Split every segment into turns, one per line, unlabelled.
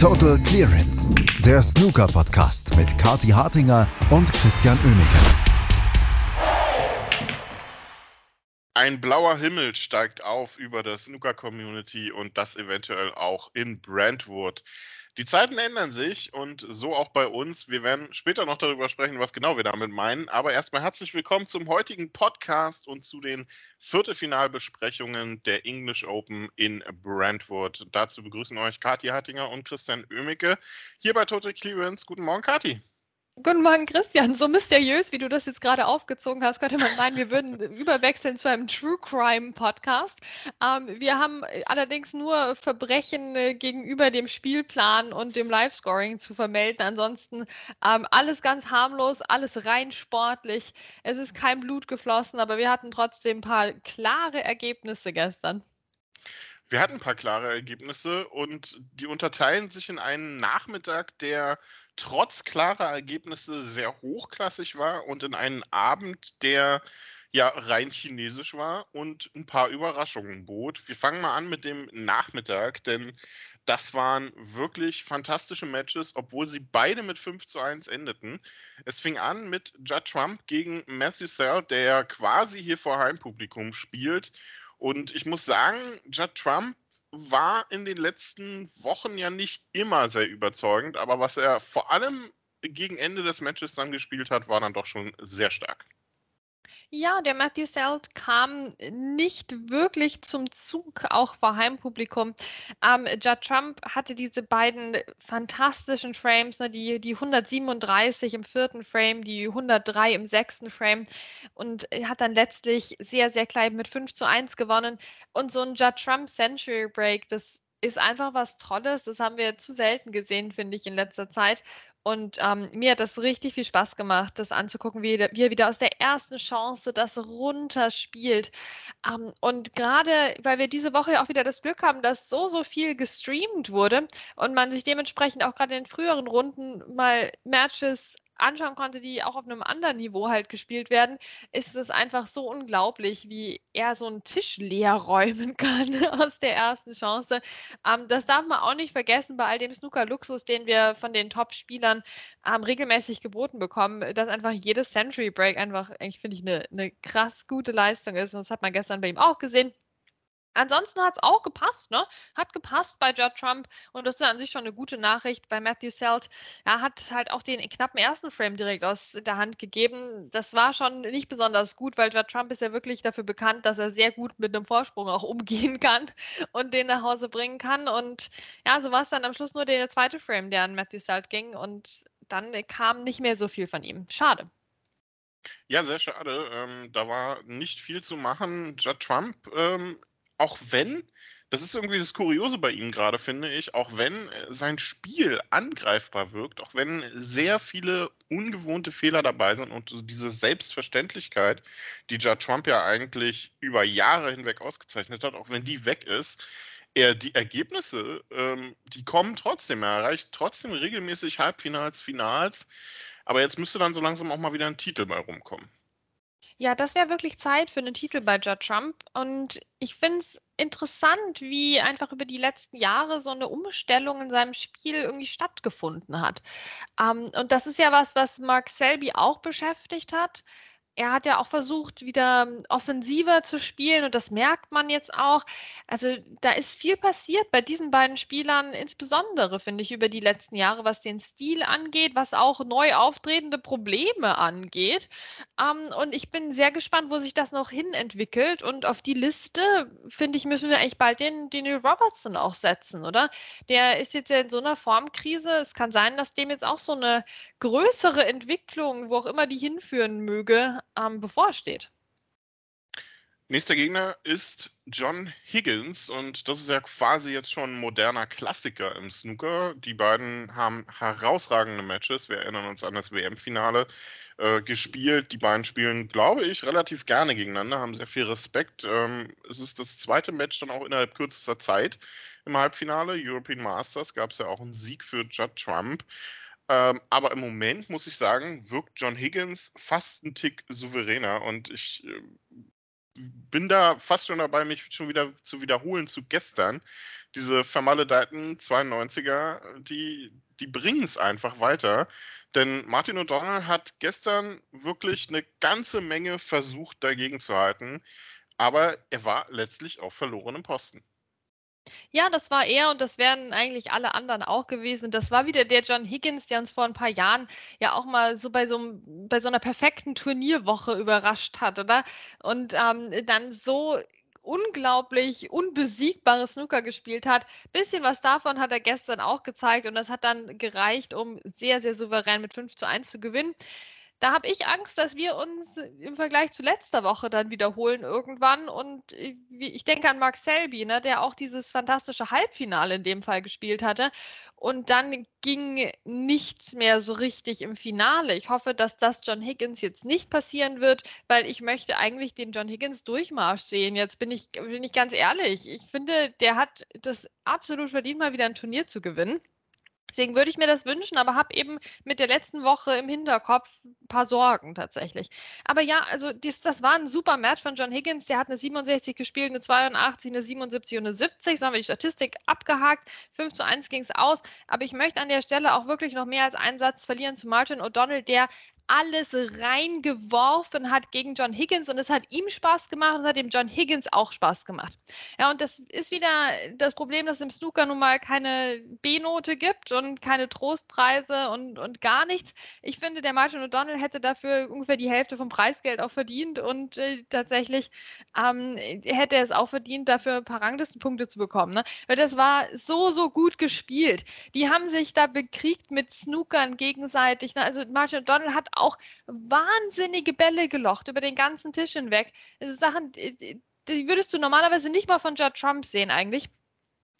Total Clearance, der Snooker-Podcast mit Kati Hartinger und Christian Oemeke.
Ein blauer Himmel steigt auf über der Snooker-Community und das eventuell auch in Brentwood. Die Zeiten ändern sich und so auch bei uns. Wir werden später noch darüber sprechen, was genau wir damit meinen. Aber erstmal herzlich willkommen zum heutigen Podcast und zu den Viertelfinalbesprechungen der English Open in Brentwood. Dazu begrüßen euch Kathi Hartinger und Christian Oemicke hier bei Total Clearance. Guten Morgen, Kathi.
Guten Morgen, Christian. So mysteriös, wie du das jetzt gerade aufgezogen hast, könnte man meinen, wir würden überwechseln zu einem True Crime Podcast. Ähm, wir haben allerdings nur Verbrechen äh, gegenüber dem Spielplan und dem Live-Scoring zu vermelden. Ansonsten ähm, alles ganz harmlos, alles rein sportlich. Es ist kein Blut geflossen, aber wir hatten trotzdem ein paar klare Ergebnisse gestern.
Wir hatten ein paar klare Ergebnisse und die unterteilen sich in einen Nachmittag, der trotz klarer Ergebnisse sehr hochklassig war und in einen Abend, der ja rein chinesisch war und ein paar Überraschungen bot. Wir fangen mal an mit dem Nachmittag, denn das waren wirklich fantastische Matches, obwohl sie beide mit 5 zu 1 endeten. Es fing an mit Judd Trump gegen Matthew Sell, der quasi hier vor Heimpublikum spielt. Und ich muss sagen, Judd Trump war in den letzten Wochen ja nicht immer sehr überzeugend, aber was er vor allem gegen Ende des Matches dann gespielt hat, war dann doch schon sehr stark.
Ja, der Matthew Selt kam nicht wirklich zum Zug, auch vor Heimpublikum. Ähm, Judd Trump hatte diese beiden fantastischen Frames, ne, die, die 137 im vierten Frame, die 103 im sechsten Frame und hat dann letztlich sehr, sehr klein mit 5 zu 1 gewonnen. Und so ein Judd Trump Century Break, das ist einfach was Tolles. Das haben wir zu selten gesehen, finde ich, in letzter Zeit. Und ähm, mir hat das richtig viel Spaß gemacht, das anzugucken, wie, wie er wieder aus der ersten Chance das runterspielt. Ähm, und gerade, weil wir diese Woche ja auch wieder das Glück haben, dass so, so viel gestreamt wurde und man sich dementsprechend auch gerade in den früheren Runden mal Matches anschauen konnte, die auch auf einem anderen Niveau halt gespielt werden, ist es einfach so unglaublich, wie er so einen Tisch leer räumen kann aus der ersten Chance. Ähm, das darf man auch nicht vergessen bei all dem Snooker-Luxus, den wir von den Top-Spielern ähm, regelmäßig geboten bekommen, dass einfach jedes Century Break einfach, ich finde ich, eine, eine krass gute Leistung ist. Und das hat man gestern bei ihm auch gesehen. Ansonsten hat es auch gepasst, ne? Hat gepasst bei Judd Trump und das ist an sich schon eine gute Nachricht bei Matthew Selt. Er hat halt auch den knappen ersten Frame direkt aus der Hand gegeben. Das war schon nicht besonders gut, weil Judd Trump ist ja wirklich dafür bekannt, dass er sehr gut mit einem Vorsprung auch umgehen kann und den nach Hause bringen kann. Und ja, so war es dann am Schluss nur der zweite Frame, der an Matthew Selt ging und dann kam nicht mehr so viel von ihm. Schade.
Ja, sehr schade. Ähm, da war nicht viel zu machen. Judd Trump ähm, auch wenn, das ist irgendwie das Kuriose bei ihm gerade, finde ich, auch wenn sein Spiel angreifbar wirkt, auch wenn sehr viele ungewohnte Fehler dabei sind und diese Selbstverständlichkeit, die Judd Trump ja eigentlich über Jahre hinweg ausgezeichnet hat, auch wenn die weg ist, er die Ergebnisse, ähm, die kommen trotzdem. Er erreicht trotzdem regelmäßig Halbfinals, Finals. Aber jetzt müsste dann so langsam auch mal wieder ein Titel bei rumkommen.
Ja, das wäre wirklich Zeit für einen Titel bei Judd Trump. Und ich finde es interessant, wie einfach über die letzten Jahre so eine Umstellung in seinem Spiel irgendwie stattgefunden hat. Ähm, und das ist ja was, was Mark Selby auch beschäftigt hat er hat ja auch versucht, wieder ähm, offensiver zu spielen und das merkt man jetzt auch. Also da ist viel passiert bei diesen beiden Spielern, insbesondere finde ich über die letzten Jahre, was den Stil angeht, was auch neu auftretende Probleme angeht. Ähm, und ich bin sehr gespannt, wo sich das noch hin entwickelt. Und auf die Liste, finde ich, müssen wir eigentlich bald den, den Robertson auch setzen, oder? Der ist jetzt ja in so einer Formkrise. Es kann sein, dass dem jetzt auch so eine größere Entwicklung, wo auch immer die hinführen möge, ähm, bevorsteht.
Nächster Gegner ist John Higgins und das ist ja quasi jetzt schon ein moderner Klassiker im Snooker. Die beiden haben herausragende Matches. Wir erinnern uns an das WM-Finale äh, gespielt. Die beiden spielen, glaube ich, relativ gerne gegeneinander, haben sehr viel Respekt. Ähm, es ist das zweite Match dann auch innerhalb kürzester Zeit im Halbfinale. European Masters gab es ja auch einen Sieg für Judd Trump. Ähm, aber im Moment muss ich sagen, wirkt John Higgins fast einen Tick souveräner und ich äh, bin da fast schon dabei, mich schon wieder zu wiederholen zu gestern. Diese vermaledeiten 92er, die, die bringen es einfach weiter. Denn Martin O'Donnell hat gestern wirklich eine ganze Menge versucht, dagegen zu halten. Aber er war letztlich auf verlorenem Posten.
Ja, das war er und das wären eigentlich alle anderen auch gewesen. Das war wieder der John Higgins, der uns vor ein paar Jahren ja auch mal so bei so, bei so einer perfekten Turnierwoche überrascht hat, oder? Und ähm, dann so unglaublich unbesiegbare Snooker gespielt hat. Bisschen was davon hat er gestern auch gezeigt und das hat dann gereicht, um sehr, sehr souverän mit 5 zu 1 zu gewinnen. Da habe ich Angst, dass wir uns im Vergleich zu letzter Woche dann wiederholen irgendwann. Und äh, ich denke an Mark Selby, ne, der auch dieses fantastische Halbfinale in dem Fall gespielt hatte. Und dann ging nichts mehr so richtig im Finale. Ich hoffe, dass das John Higgins jetzt nicht passieren wird, weil ich möchte eigentlich den John Higgins Durchmarsch sehen. Jetzt bin ich, bin ich ganz ehrlich. Ich finde, der hat das absolut verdient, mal wieder ein Turnier zu gewinnen. Deswegen würde ich mir das wünschen, aber habe eben mit der letzten Woche im Hinterkopf ein paar Sorgen tatsächlich. Aber ja, also dies, das war ein super Match von John Higgins. Der hat eine 67 gespielt, eine 82, eine 77 und eine 70. So haben wir die Statistik abgehakt. 5 zu 1 ging es aus. Aber ich möchte an der Stelle auch wirklich noch mehr als einen Satz verlieren zu Martin O'Donnell, der alles reingeworfen hat gegen John Higgins und es hat ihm Spaß gemacht und es hat dem John Higgins auch Spaß gemacht. Ja, und das ist wieder das Problem, dass es im Snooker nun mal keine B-Note gibt und keine Trostpreise und, und gar nichts. Ich finde, der Martin O'Donnell hätte dafür ungefähr die Hälfte vom Preisgeld auch verdient und äh, tatsächlich ähm, hätte er es auch verdient, dafür ein paar Ranglistenpunkte zu bekommen. Ne? Weil das war so, so gut gespielt. Die haben sich da bekriegt mit Snookern gegenseitig. Ne? Also Martin O'Donnell hat auch wahnsinnige Bälle gelocht über den ganzen Tisch hinweg. Also Sachen, die, würdest du normalerweise nicht mal von Judd Trump sehen eigentlich.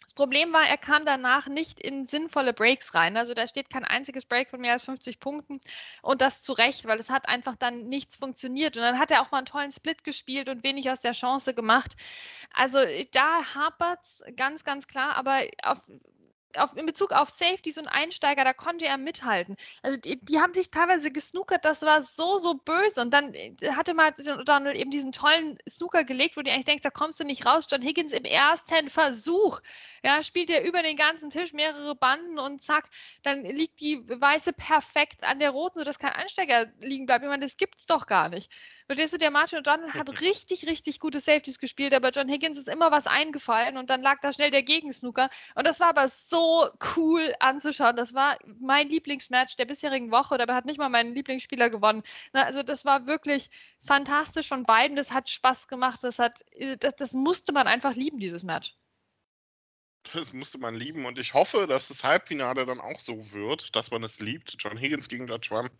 Das Problem war, er kam danach nicht in sinnvolle Breaks rein. Also da steht kein einziges Break von mehr als 50 Punkten und das zu Recht, weil es hat einfach dann nichts funktioniert. Und dann hat er auch mal einen tollen Split gespielt und wenig aus der Chance gemacht. Also da hapert es ganz, ganz klar, aber auf, auf, in Bezug auf Safety, so ein Einsteiger, da konnte er mithalten. Also die, die, haben sich teilweise gesnookert, das war so, so böse. Und dann äh, hatte mal Donald eben diesen tollen Snooker gelegt, wo du eigentlich denkst, da kommst du nicht raus. John Higgins im ersten Versuch, ja, spielt er über den ganzen Tisch mehrere Banden und zack, dann liegt die Weiße perfekt an der roten, sodass kein Einsteiger liegen bleibt. Ich meine, das gibt's doch gar nicht. Verstehst du, der Martin O'Donnell hat richtig, richtig gute Safeties gespielt, aber John Higgins ist immer was eingefallen und dann lag da schnell der Gegensnooker. Und das war aber so cool anzuschauen. Das war mein Lieblingsmatch der bisherigen Woche. Dabei hat nicht mal mein Lieblingsspieler gewonnen. also das war wirklich fantastisch von beiden. Das hat Spaß gemacht. Das hat, das, das musste man einfach lieben, dieses Match.
Das musste man lieben und ich hoffe, dass das Halbfinale dann auch so wird, dass man es liebt. John Higgins gegen Dutch Trump.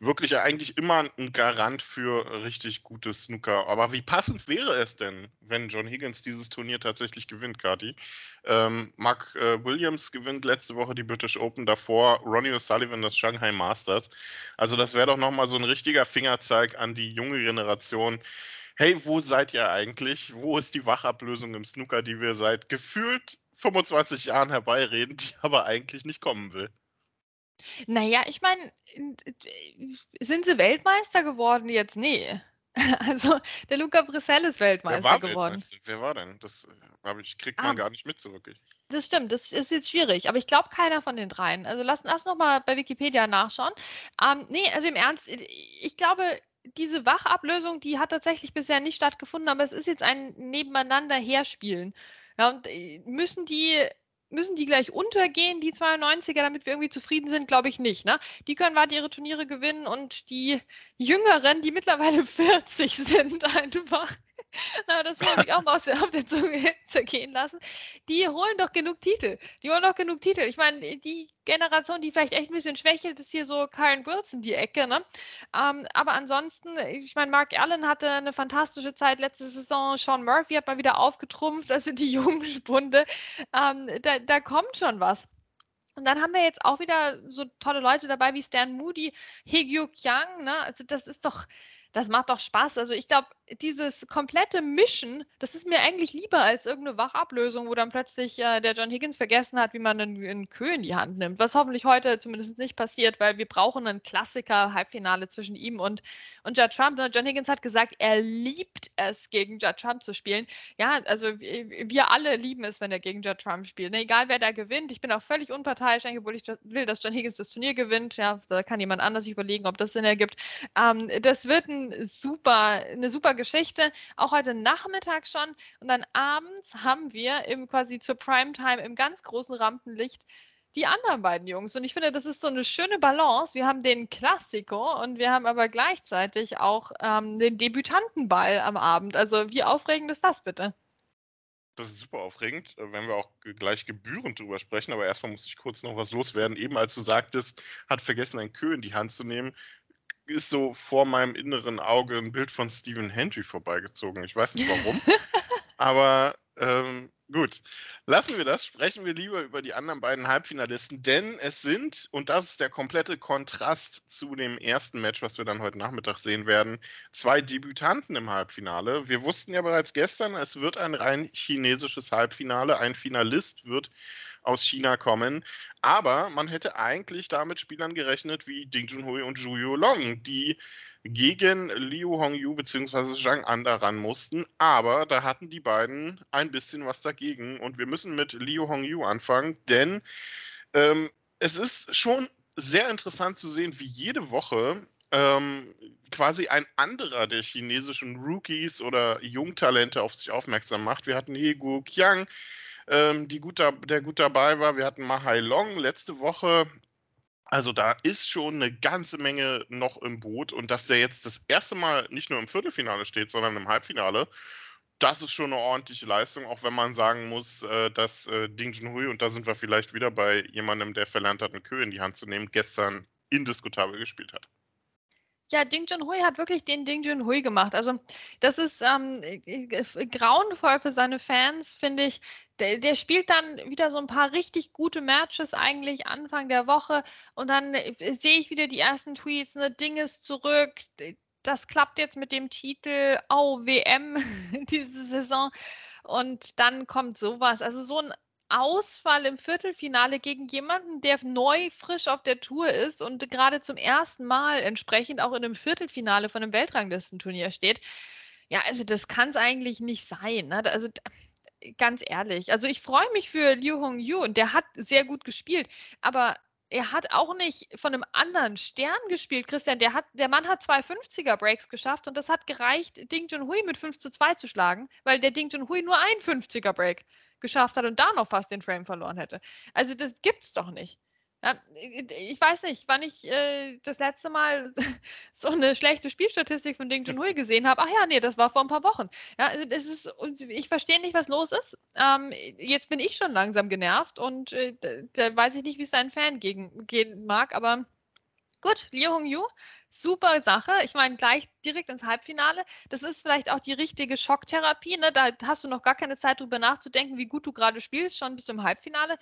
Wirklich ja eigentlich immer ein Garant für richtig gutes Snooker. Aber wie passend wäre es denn, wenn John Higgins dieses Turnier tatsächlich gewinnt, Kati? Ähm, Mark äh, Williams gewinnt letzte Woche die British Open, davor Ronnie O'Sullivan das Shanghai Masters. Also das wäre doch nochmal so ein richtiger Fingerzeig an die junge Generation hey, wo seid ihr eigentlich? Wo ist die Wachablösung im Snooker, die wir seit gefühlt 25 Jahren herbeireden, die aber eigentlich nicht kommen will.
Naja, ich meine, sind sie Weltmeister geworden jetzt? Nee. Also der Luca Brissell ist Weltmeister Wer war geworden. Weltmeister?
Wer war denn? Das äh, ich, kriegt man ah, gar nicht mit so wirklich.
Das stimmt, das ist jetzt schwierig, aber ich glaube keiner von den dreien. Also lass, lass noch mal bei Wikipedia nachschauen. Ähm, nee, also im Ernst, ich glaube, diese Wachablösung, die hat tatsächlich bisher nicht stattgefunden, aber es ist jetzt ein Nebeneinander herspielen. Ja, und äh, müssen die müssen die gleich untergehen, die 92er, damit wir irgendwie zufrieden sind? Glaube ich nicht. Ne? Die können weiter ihre Turniere gewinnen und die Jüngeren, die mittlerweile 40 sind, einfach, na, das muss ich auch mal aus der, auf der Zunge zergehen lassen. Die holen doch genug Titel. Die holen doch genug Titel. Ich meine, die Generation, die vielleicht echt ein bisschen schwächelt, ist hier so Karen Wilson die Ecke. Ne? Ähm, aber ansonsten, ich meine, Mark Allen hatte eine fantastische Zeit letzte Saison. Sean Murphy hat mal wieder aufgetrumpft. Also die jungen Spunde. Ähm, da, da kommt schon was. Und dann haben wir jetzt auch wieder so tolle Leute dabei wie Stan Moody, Hegyu Kyang. Ne? Also das ist doch das macht doch Spaß. Also ich glaube, dieses komplette Mischen, das ist mir eigentlich lieber als irgendeine Wachablösung, wo dann plötzlich äh, der John Higgins vergessen hat, wie man einen, einen Kö in die Hand nimmt. Was hoffentlich heute zumindest nicht passiert, weil wir brauchen einen Klassiker-Halbfinale zwischen ihm und, und Judd Trump. John Higgins hat gesagt, er liebt es, gegen Judd Trump zu spielen. Ja, also wir alle lieben es, wenn er gegen Judd Trump spielt. Ne? Egal wer da gewinnt. Ich bin auch völlig unparteiisch, obwohl ich will, dass John Higgins das Turnier gewinnt. Ja, da kann jemand anders sich überlegen, ob das Sinn ergibt. Ähm, das wird ein super, eine super Geschichte. Auch heute Nachmittag schon. Und dann abends haben wir im, quasi zur Primetime im ganz großen Rampenlicht die anderen beiden Jungs. Und ich finde, das ist so eine schöne Balance. Wir haben den Klassiko und wir haben aber gleichzeitig auch ähm, den Debütantenball am Abend. Also wie aufregend ist das bitte?
Das ist super aufregend, äh, wenn wir auch gleich gebührend drüber sprechen. Aber erstmal muss ich kurz noch was loswerden. Eben als du sagtest, hat vergessen, ein Kö in die Hand zu nehmen ist so vor meinem inneren Auge ein Bild von Stephen Hendry vorbeigezogen. Ich weiß nicht warum. aber ähm, gut, lassen wir das. Sprechen wir lieber über die anderen beiden Halbfinalisten, denn es sind, und das ist der komplette Kontrast zu dem ersten Match, was wir dann heute Nachmittag sehen werden, zwei Debütanten im Halbfinale. Wir wussten ja bereits gestern, es wird ein rein chinesisches Halbfinale. Ein Finalist wird aus China kommen. Aber man hätte eigentlich damit Spielern gerechnet wie Ding Junhui und Zhu Yulong, die gegen Liu Hongyu bzw. Zhang An ran mussten. Aber da hatten die beiden ein bisschen was dagegen. Und wir müssen mit Liu Hongyu anfangen, denn ähm, es ist schon sehr interessant zu sehen, wie jede Woche ähm, quasi ein anderer der chinesischen Rookies oder Jungtalente auf sich aufmerksam macht. Wir hatten Hegu Qiang, ähm, die gut da, der gut dabei war. Wir hatten Mahai Long letzte Woche. Also da ist schon eine ganze Menge noch im Boot und dass der jetzt das erste Mal nicht nur im Viertelfinale steht, sondern im Halbfinale, das ist schon eine ordentliche Leistung, auch wenn man sagen muss, äh, dass äh, Ding Junhui, und da sind wir vielleicht wieder bei jemandem, der verlernt hat, einen Kö in die Hand zu nehmen, gestern indiskutabel gespielt hat.
Ja, Ding Junhui hat wirklich den Ding Junhui gemacht. Also das ist ähm, grauenvoll für seine Fans, finde ich. Der, der, spielt dann wieder so ein paar richtig gute Matches eigentlich Anfang der Woche und dann äh, sehe ich wieder die ersten Tweets, ne, Ding ist zurück, das klappt jetzt mit dem Titel oh, WM diese Saison und dann kommt sowas. Also so ein Ausfall im Viertelfinale gegen jemanden, der neu frisch auf der Tour ist und gerade zum ersten Mal entsprechend auch in einem Viertelfinale von einem Weltranglistenturnier steht. Ja, also das kann es eigentlich nicht sein. Ne? Also ganz ehrlich, also ich freue mich für Liu Hongyu und der hat sehr gut gespielt, aber er hat auch nicht von einem anderen Stern gespielt, Christian. Der, hat, der Mann hat zwei 50er Breaks geschafft und das hat gereicht, Ding Junhui mit 5 zu 2 zu schlagen, weil der Ding Junhui nur ein 50er Break geschafft hat und da noch fast den Frame verloren hätte. Also das gibt's doch nicht. Ja, ich weiß nicht, wann ich äh, das letzte Mal so eine schlechte Spielstatistik von Ding Junhui gesehen habe. Ach ja, nee, das war vor ein paar Wochen. Ja, also das ist, ich verstehe nicht, was los ist. Ähm, jetzt bin ich schon langsam genervt und äh, da weiß ich nicht, wie es seinen Fan gegen, gehen mag, aber gut, Liu Hongyu super Sache. Ich meine, gleich direkt ins Halbfinale. Das ist vielleicht auch die richtige Schocktherapie. Ne? Da hast du noch gar keine Zeit, drüber nachzudenken, wie gut du gerade spielst, schon bis zum Halbfinale.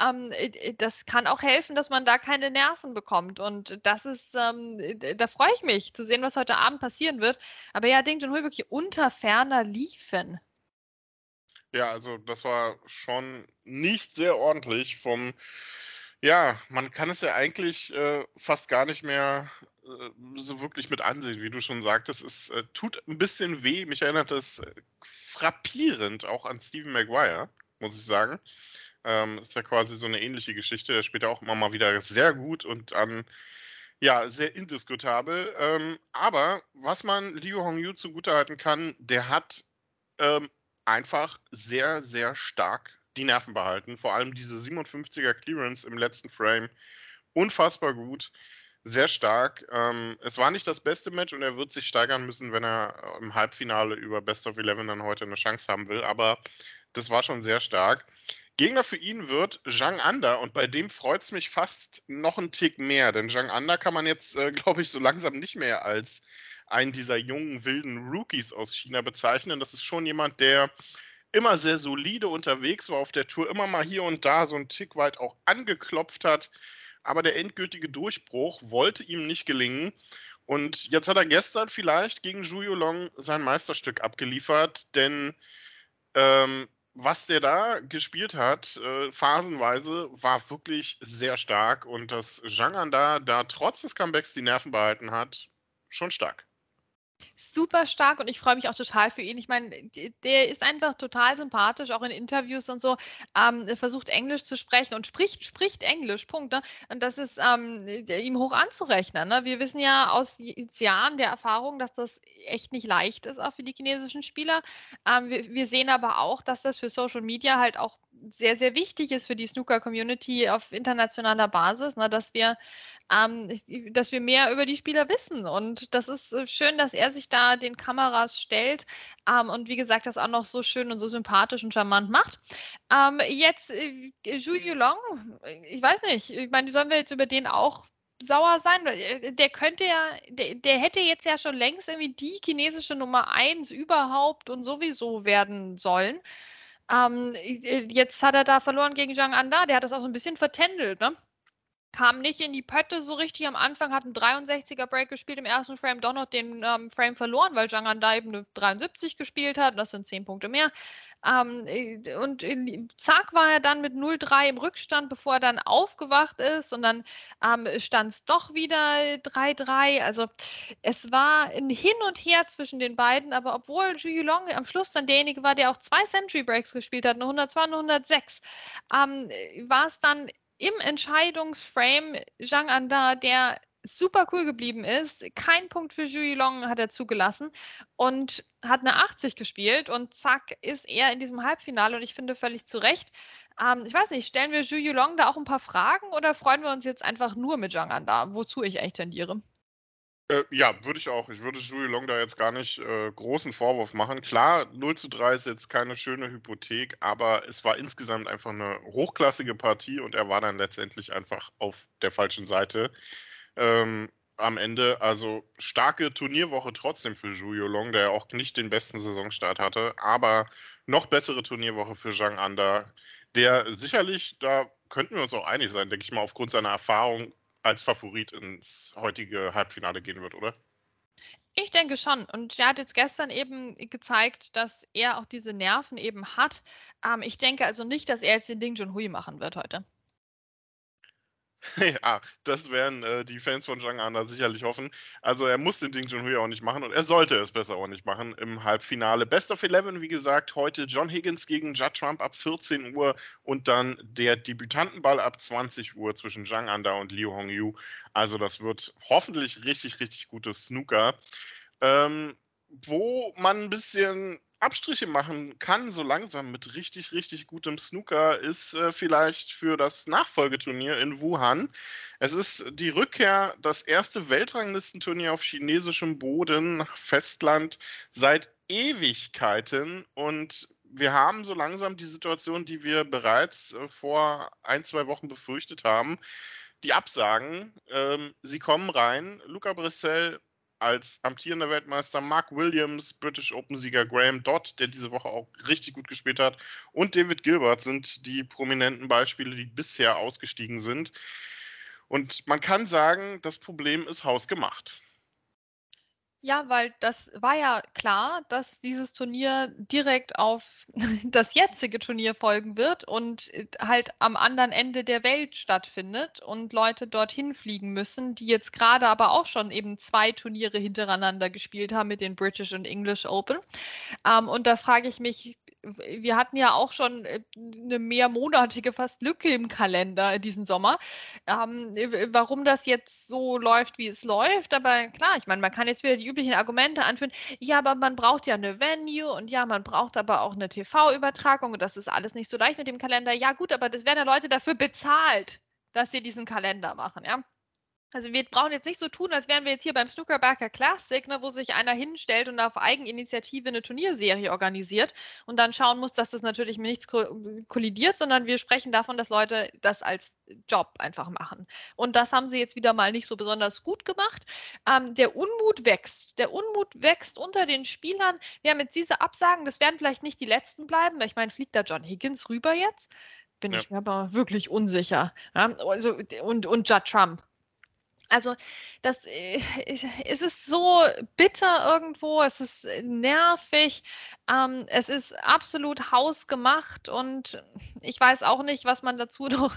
Ähm, äh, das kann auch helfen, dass man da keine Nerven bekommt. Und das ist, ähm, da freue ich mich zu sehen, was heute Abend passieren wird. Aber ja, Ding Junhui wirklich unter ferner liefen.
Ja, also das war schon nicht sehr ordentlich vom ja, man kann es ja eigentlich äh, fast gar nicht mehr äh, so wirklich mit ansehen, wie du schon sagtest. Es äh, tut ein bisschen weh. Mich erinnert das äh, frappierend auch an Stephen Maguire, muss ich sagen. Ähm, ist ja quasi so eine ähnliche Geschichte. Er spielt ja auch immer mal wieder sehr gut und an ja, sehr indiskutabel. Ähm, aber was man Liu Hongyu zugutehalten kann, der hat ähm, einfach sehr, sehr stark die Nerven behalten. Vor allem diese 57er Clearance im letzten Frame. Unfassbar gut sehr stark. Ähm, es war nicht das beste Match und er wird sich steigern müssen, wenn er äh, im Halbfinale über Best of Eleven dann heute eine Chance haben will. Aber das war schon sehr stark. Gegner für ihn wird Zhang Anda und bei dem freut es mich fast noch einen Tick mehr, denn Zhang Anda kann man jetzt, äh, glaube ich, so langsam nicht mehr als einen dieser jungen, wilden Rookies aus China bezeichnen. Das ist schon jemand, der immer sehr solide unterwegs war auf der Tour, immer mal hier und da so einen Tick weit auch angeklopft hat. Aber der endgültige Durchbruch wollte ihm nicht gelingen. Und jetzt hat er gestern vielleicht gegen Zhu Long sein Meisterstück abgeliefert, denn ähm, was der da gespielt hat, äh, phasenweise, war wirklich sehr stark. Und dass Zhang da, da trotz des Comebacks die Nerven behalten hat, schon stark
super stark und ich freue mich auch total für ihn. Ich meine, der ist einfach total sympathisch, auch in Interviews und so. Ähm, versucht Englisch zu sprechen und spricht, spricht Englisch, Punkt. Ne? Und das ist ähm, ihm hoch anzurechnen. Ne? Wir wissen ja aus Jahren der Erfahrung, dass das echt nicht leicht ist, auch für die chinesischen Spieler. Ähm, wir, wir sehen aber auch, dass das für Social Media halt auch sehr, sehr wichtig ist für die Snooker-Community auf internationaler Basis, ne, dass wir, ähm, dass wir mehr über die Spieler wissen. Und das ist äh, schön, dass er sich da den Kameras stellt ähm, und wie gesagt, das auch noch so schön und so sympathisch und charmant macht. Ähm, jetzt äh, Zhu Yulong, ich weiß nicht, ich meine, sollen wir jetzt über den auch sauer sein. Äh, der könnte ja, der, der, hätte jetzt ja schon längst irgendwie die chinesische Nummer eins überhaupt und sowieso werden sollen. Ähm, jetzt hat er da verloren gegen Zhang Anda, der hat das auch so ein bisschen vertändelt, ne? Kam nicht in die Pötte so richtig am Anfang, hat einen 63er Break gespielt, im ersten Frame doch noch den ähm, Frame verloren, weil Zhang Anda eben eine 73 gespielt hat, das sind 10 Punkte mehr. Ähm, äh, und zack war er dann mit 0-3 im Rückstand, bevor er dann aufgewacht ist und dann ähm, stand es doch wieder 3-3. Also es war ein Hin und Her zwischen den beiden, aber obwohl Zhu Yulong am Schluss dann derjenige war, der auch zwei Century Breaks gespielt hat, eine 102 und 106, ähm, war es dann im Entscheidungsframe Zhang Anda, der super cool geblieben ist. Kein Punkt für Zhu Long hat er zugelassen und hat eine 80 gespielt und zack ist er in diesem Halbfinale und ich finde völlig zu Recht. Ähm, ich weiß nicht, stellen wir Zhu Long da auch ein paar Fragen oder freuen wir uns jetzt einfach nur mit Zhang An da, wozu ich echt tendiere?
Äh, ja, würde ich auch. Ich würde Zhu Long da jetzt gar nicht äh, großen Vorwurf machen. Klar, 0 zu 3 ist jetzt keine schöne Hypothek, aber es war insgesamt einfach eine hochklassige Partie und er war dann letztendlich einfach auf der falschen Seite ähm, am Ende. Also starke Turnierwoche trotzdem für Zhu Yolong, der auch nicht den besten Saisonstart hatte, aber noch bessere Turnierwoche für Zhang Anda, der sicherlich, da könnten wir uns auch einig sein, denke ich mal, aufgrund seiner Erfahrung als Favorit ins heutige Halbfinale gehen wird, oder?
Ich denke schon. Und er hat jetzt gestern eben gezeigt, dass er auch diese Nerven eben hat. Ähm, ich denke also nicht, dass er jetzt den Ding Junhui machen wird heute.
Ja, das werden äh, die Fans von Zhang Anda sicherlich hoffen. Also er muss den Ding Junhui auch nicht machen und er sollte es besser auch nicht machen im Halbfinale. Best of 11, wie gesagt, heute John Higgins gegen Judd Trump ab 14 Uhr und dann der Debütantenball ab 20 Uhr zwischen Zhang Anda und Liu Hongyu. Also das wird hoffentlich richtig, richtig gutes Snooker. Ähm, wo man ein bisschen Abstriche machen kann, so langsam mit richtig, richtig gutem Snooker, ist äh, vielleicht für das Nachfolgeturnier in Wuhan. Es ist die Rückkehr, das erste Weltranglistenturnier auf chinesischem Boden, Festland, seit Ewigkeiten. Und wir haben so langsam die Situation, die wir bereits äh, vor ein, zwei Wochen befürchtet haben. Die Absagen, ähm, sie kommen rein. Luca Brissell als amtierender Weltmeister Mark Williams, British Open-Sieger Graham Dodd, der diese Woche auch richtig gut gespielt hat, und David Gilbert sind die prominenten Beispiele, die bisher ausgestiegen sind. Und man kann sagen, das Problem ist hausgemacht.
Ja, weil das war ja klar, dass dieses Turnier direkt auf das jetzige Turnier folgen wird und äh, halt am anderen Ende der Welt stattfindet und Leute dorthin fliegen müssen, die jetzt gerade aber auch schon eben zwei Turniere hintereinander gespielt haben mit den British und English Open. Ähm, und da frage ich mich, wir hatten ja auch schon äh, eine mehrmonatige fast Lücke im Kalender diesen Sommer. Ähm, warum das jetzt so läuft, wie es läuft, aber klar, ich meine, man kann jetzt wieder die üblichen Argumente anführen. Ja, aber man braucht ja eine Venue und ja, man braucht aber auch eine TV-Übertragung und das ist alles nicht so leicht mit dem Kalender. Ja, gut, aber das werden ja Leute dafür bezahlt, dass sie diesen Kalender machen, ja. Also wir brauchen jetzt nicht so tun, als wären wir jetzt hier beim Snookerbacker Classic, ne, wo sich einer hinstellt und auf Eigeninitiative eine Turnierserie organisiert und dann schauen muss, dass das natürlich mit nichts kollidiert, sondern wir sprechen davon, dass Leute das als Job einfach machen. Und das haben sie jetzt wieder mal nicht so besonders gut gemacht. Ähm, der Unmut wächst. Der Unmut wächst unter den Spielern. Wir haben jetzt diese Absagen, das werden vielleicht nicht die letzten bleiben, weil ich meine, fliegt da John Higgins rüber jetzt? Bin ja. ich mir aber wirklich unsicher. Ja, also, und, und Judd Trump Also das äh, es ist so bitter irgendwo, es ist nervig, ähm, es ist absolut hausgemacht und ich weiß auch nicht, was man dazu noch,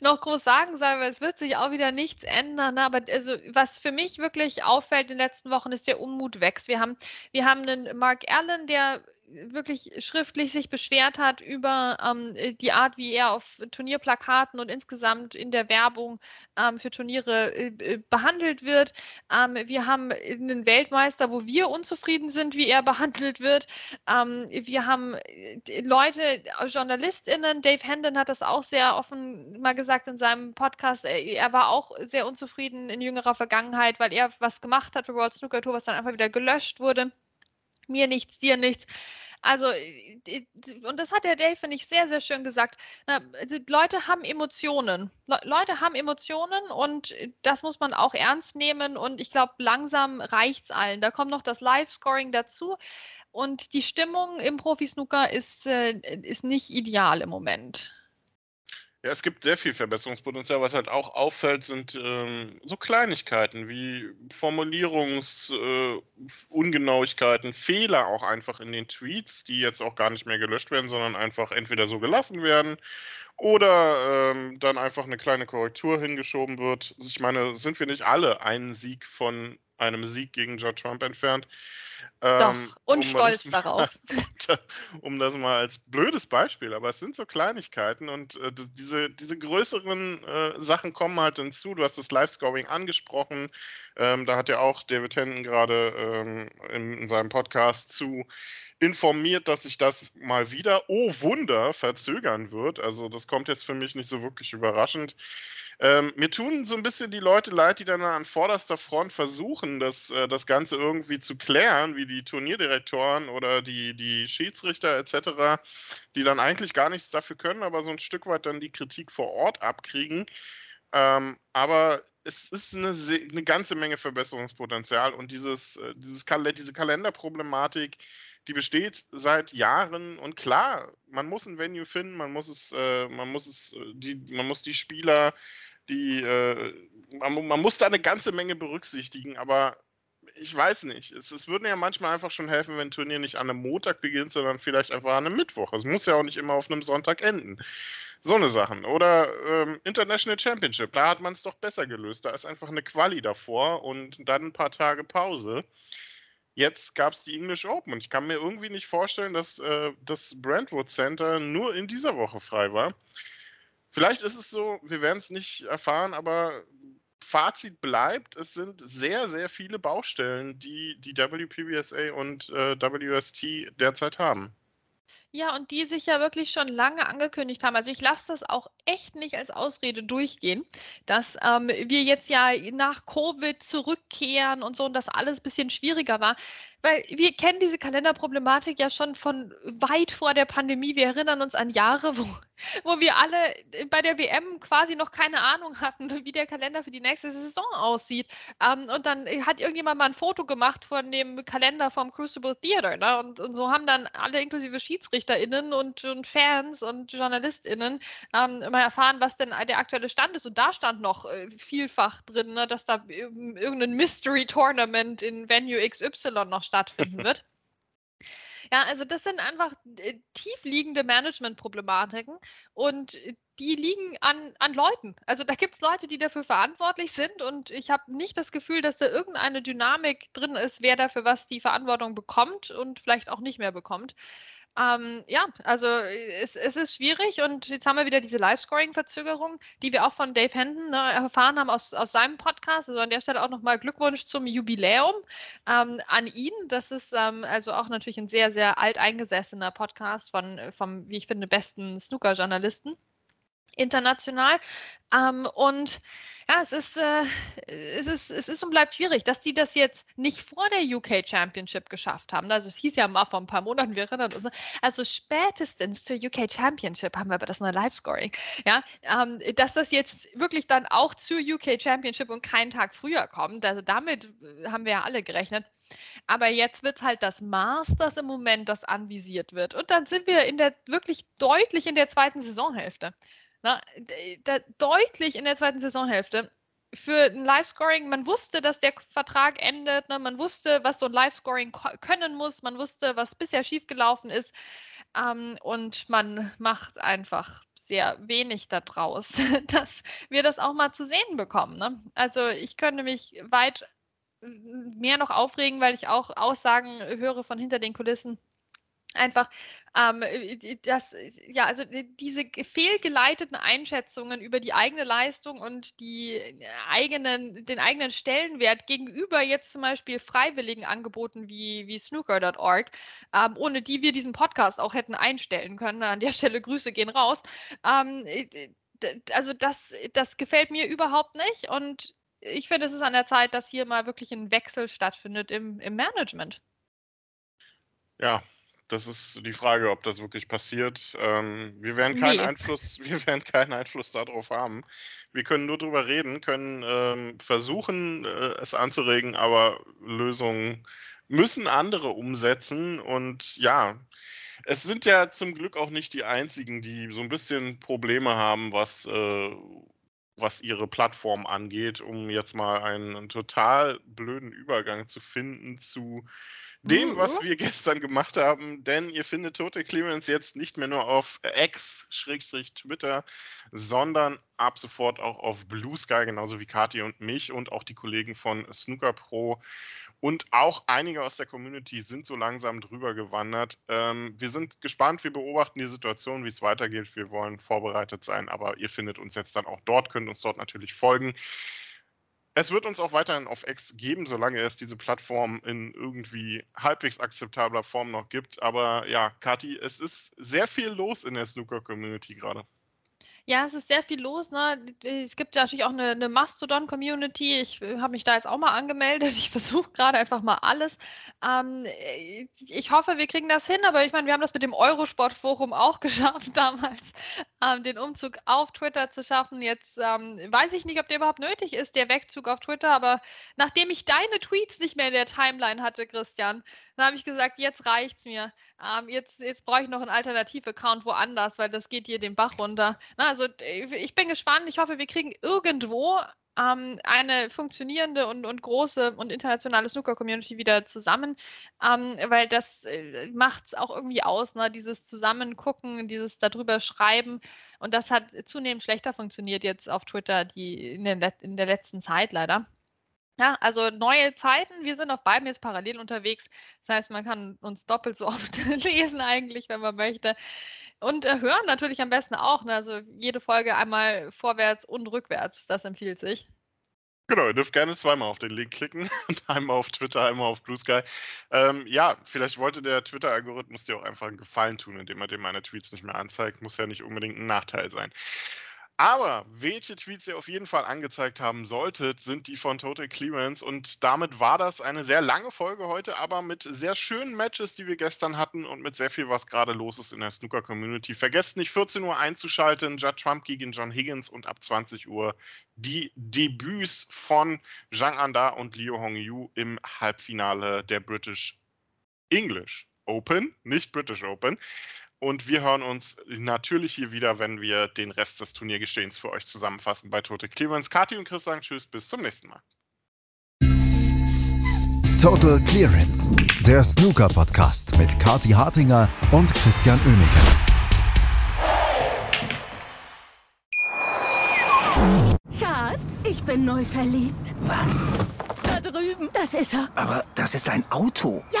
noch groß sagen soll, weil es wird sich auch wieder nichts ändern. Ne? Aber also, was für mich wirklich auffällt in den letzten Wochen, ist der Unmut wächst. Wir haben, wir haben einen Mark Allen, der wirklich schriftlich sich beschwert hat über ähm, die Art, wie er auf Turnierplakaten und insgesamt in der Werbung ähm, für Turniere äh, äh behandelt wird. Ähm, wir haben einen Weltmeister, wo wir unzufrieden sind, wie er behandelt wird. Ähm, wir haben äh, Leute, JournalistInnen, Dave Hendon hat das auch sehr offen mal gesagt in seinem Podcast. Er, er war auch sehr unzufrieden in jüngerer Vergangenheit, weil er was gemacht hat für World Snooker Tour, was dann einfach wieder gelöscht wurde mir nichts, dir nichts. Also, äh, und das hat der Dave, finde ich, sehr, sehr schön gesagt. Na, Leute haben Emotionen. Le Leute haben Emotionen und das muss man auch ernst nehmen. Und ich glaube, langsam reicht es allen. Da kommt noch das Live-Scoring dazu. Und die Stimmung im Profi-Snooker ist, äh, ist nicht ideal im Moment.
Ja, es gibt sehr viel Verbesserungspotenzial. Was halt auch auffällt, sind ähm, so Kleinigkeiten wie Formulierungsungenauigkeiten, äh, Fehler auch einfach in den Tweets, die jetzt auch gar nicht mehr gelöscht werden, sondern einfach entweder so gelassen werden oder ähm, dann einfach eine kleine Korrektur hingeschoben wird. Ich meine, sind wir nicht alle einen Sieg von einem Sieg gegen George Trump entfernt?
Doch, ähm, und um stolz mal, darauf.
Um das mal als blödes Beispiel, aber es sind so Kleinigkeiten und äh, diese, diese größeren äh, Sachen kommen halt hinzu. Du hast das Live-Scoring angesprochen. Ähm, da hat ja auch David Henton gerade ähm, in, in seinem Podcast zu informiert, dass sich das mal wieder, oh Wunder, verzögern wird. Also das kommt jetzt für mich nicht so wirklich überraschend. Ähm, mir tun so ein bisschen die Leute leid, die dann an vorderster Front versuchen, das, äh, das Ganze irgendwie zu klären, wie die Turnierdirektoren oder die, die Schiedsrichter etc., die dann eigentlich gar nichts dafür können, aber so ein Stück weit dann die Kritik vor Ort abkriegen. Ähm, aber es ist eine, eine, ganze Menge Verbesserungspotenzial und dieses, äh, dieses Kal diese Kalenderproblematik, die besteht seit Jahren und klar, man muss ein Venue finden, man muss es, äh, man muss es, äh, die, man muss die Spieler die, äh, man, man, muss da eine ganze Menge berücksichtigen, aber ich weiß nicht. Es, es würde ja manchmal einfach schon helfen, wenn ein Turnier nicht an einem Montag beginnt, sondern vielleicht einfach an einem Mittwoch. Es muss ja auch nicht immer auf einem Sonntag enden. So eine Sachen. Oder ähm, International Championship, da hat man es doch besser gelöst. Da ist einfach eine Quali davor und dann ein paar Tage Pause. Jetzt gab es die English Open und ich kann mir irgendwie nicht vorstellen, dass äh, das Brentwood Center nur in dieser Woche frei war. Vielleicht ist es so, wir werden es nicht erfahren, aber Fazit bleibt, es sind sehr, sehr viele Baustellen, die die WPBSA und äh, WST derzeit haben.
Ja, und die sich ja wirklich schon lange angekündigt haben. Also ich lasse das auch echt nicht als Ausrede durchgehen, dass ähm, wir jetzt ja nach Covid zurückkehren und so und das alles ein bisschen schwieriger war weil wir kennen diese Kalenderproblematik ja schon von weit vor der Pandemie. Wir erinnern uns an Jahre, wo, wo wir alle bei der WM quasi noch keine Ahnung hatten, wie der Kalender für die nächste Saison aussieht. Ähm, und dann hat irgendjemand mal ein Foto gemacht von dem Kalender vom Crucible Theater. Ne? Und, und so haben dann alle inklusive SchiedsrichterInnen und, und Fans und JournalistInnen ähm, mal erfahren, was denn der aktuelle Stand ist. Und da stand noch äh, vielfach drin, ne, dass da irgendein Mystery Tournament in Venue XY noch stattfinden wird. Ja, also das sind einfach äh, tiefliegende Management-Problematiken und die liegen an, an Leuten. Also da gibt es Leute, die dafür verantwortlich sind und ich habe nicht das Gefühl, dass da irgendeine Dynamik drin ist, wer dafür was die Verantwortung bekommt und vielleicht auch nicht mehr bekommt. Ähm, ja, also es, es, ist schwierig und jetzt haben wir wieder diese Live-Scoring-Verzögerung, die wir auch von Dave Hendon ne, erfahren haben aus, aus seinem Podcast. Also an der Stelle auch nochmal Glückwunsch zum Jubiläum ähm, an ihn. Das ist ähm, also auch natürlich ein sehr, sehr alteingesessener Podcast von, vom, wie ich finde, besten Snooker-Journalisten international. Ähm, und ja, es ist, äh, es ist, es ist und bleibt schwierig, dass die das jetzt nicht vor der UK Championship geschafft haben. Also es hieß ja mal vor ein paar Monaten, wir erinnern uns. Also spätestens zur UK Championship haben wir aber das neue Live-Scoring. Ja, ähm, dass das jetzt wirklich dann auch zur UK Championship und keinen Tag früher kommt. Also damit äh, haben wir ja alle gerechnet. Aber jetzt wird halt das Masters im Moment, das anvisiert wird. Und dann sind wir in der wirklich deutlich in der zweiten Saisonhälfte. Na, da, deutlich in der zweiten Saisonhälfte. für ein Live-Scoring, man wusste, dass der Vertrag endet, ne? man wusste, was so ein Live-Scoring können muss, man wusste, was bisher schiefgelaufen ist ähm, und man macht einfach sehr wenig daraus, dass wir das auch mal zu sehen bekommen. Ne? Also ich könnte mich weit mehr noch aufregen, weil ich auch Aussagen höre von hinter den Kulissen, einfach ähm, das ja also diese fehlgeleiteten Einschätzungen über die eigene Leistung und die eigenen den eigenen Stellenwert gegenüber jetzt zum Beispiel freiwilligen Angeboten wie wie Snooker.org ähm, ohne die wir diesen Podcast auch hätten einstellen können. An der Stelle Grüße gehen raus. Ähm, also das das gefällt mir überhaupt nicht und ich finde es ist an der Zeit dass hier mal wirklich ein Wechsel stattfindet im, im Management.
Ja das ist die Frage, ob das wirklich passiert. Ähm, wir werden keinen nee. Einfluss, wir werden keinen Einfluss darauf haben. Wir können nur darüber reden, können ähm, versuchen, äh, es anzuregen, aber Lösungen müssen andere umsetzen. Und ja, es sind ja zum Glück auch nicht die einzigen, die so ein bisschen Probleme haben, was äh, was ihre Plattform angeht, um jetzt mal einen, einen total blöden Übergang zu finden zu dem, was wir gestern gemacht haben, denn ihr findet Total Clearance jetzt nicht mehr nur auf X-Twitter, sondern ab sofort auch auf Blue Sky, genauso wie Kati und mich und auch die Kollegen von Snooker Pro. Und auch einige aus der Community sind so langsam drüber gewandert. Ähm, wir sind gespannt, wir beobachten die Situation, wie es weitergeht. Wir wollen vorbereitet sein, aber ihr findet uns jetzt dann auch dort, könnt uns dort natürlich folgen. Es wird uns auch weiterhin auf X geben, solange es diese Plattform in irgendwie halbwegs akzeptabler Form noch gibt. Aber ja, Kati, es ist sehr viel los in der Snooker-Community gerade.
Ja, es ist sehr viel los. Ne? Es gibt natürlich auch eine, eine Mastodon-Community. Ich äh, habe mich da jetzt auch mal angemeldet. Ich versuche gerade einfach mal alles. Ähm, äh, ich hoffe, wir kriegen das hin, aber ich meine, wir haben das mit dem Eurosport-Forum auch geschafft damals, ähm, den Umzug auf Twitter zu schaffen. Jetzt ähm, weiß ich nicht, ob der überhaupt nötig ist, der Wegzug auf Twitter, aber nachdem ich deine Tweets nicht mehr in der Timeline hatte, Christian, dann habe ich gesagt, jetzt reicht's mir. Ähm, jetzt jetzt brauche ich noch einen Alternativ-Account woanders, weil das geht hier den Bach runter. Na, also ich bin gespannt. Ich hoffe, wir kriegen irgendwo ähm, eine funktionierende und, und große und internationale Snooker-Community wieder zusammen, ähm, weil das äh, macht es auch irgendwie aus, ne? dieses Zusammengucken, dieses darüber schreiben. Und das hat zunehmend schlechter funktioniert jetzt auf Twitter die, in, den, in der letzten Zeit leider. Ja, also neue Zeiten. Wir sind auf beiden jetzt parallel unterwegs. Das heißt, man kann uns doppelt so oft lesen eigentlich, wenn man möchte. Und äh, hören natürlich am besten auch. Ne? Also jede Folge einmal vorwärts und rückwärts. Das empfiehlt sich.
Genau, ihr dürft gerne zweimal auf den Link klicken. einmal auf Twitter, einmal auf Blue Sky. Ähm, ja, vielleicht wollte der Twitter-Algorithmus dir auch einfach einen Gefallen tun, indem er dir meine Tweets nicht mehr anzeigt. Muss ja nicht unbedingt ein Nachteil sein. Aber welche Tweets ihr auf jeden Fall angezeigt haben solltet, sind die von Total Clearance. Und damit war das eine sehr lange Folge heute, aber mit sehr schönen Matches, die wir gestern hatten und mit sehr viel, was gerade los ist in der Snooker-Community. Vergesst nicht, 14 Uhr einzuschalten. Judd Trump gegen John Higgins und ab 20 Uhr die Debüts von Zhang Anda und Liu Hongyu im Halbfinale der British English Open, nicht British Open. Und wir hören uns natürlich hier wieder, wenn wir den Rest des Turniergeschehens für euch zusammenfassen bei Tote Clearance. Kathi und Chris sagen Tschüss, bis zum nächsten Mal.
Total Clearance, der Snooker-Podcast mit Kathi Hartinger und Christian Oemeke.
Schatz, ich bin neu verliebt.
Was?
Da drüben. Das ist er.
Aber das ist ein Auto.
Ja,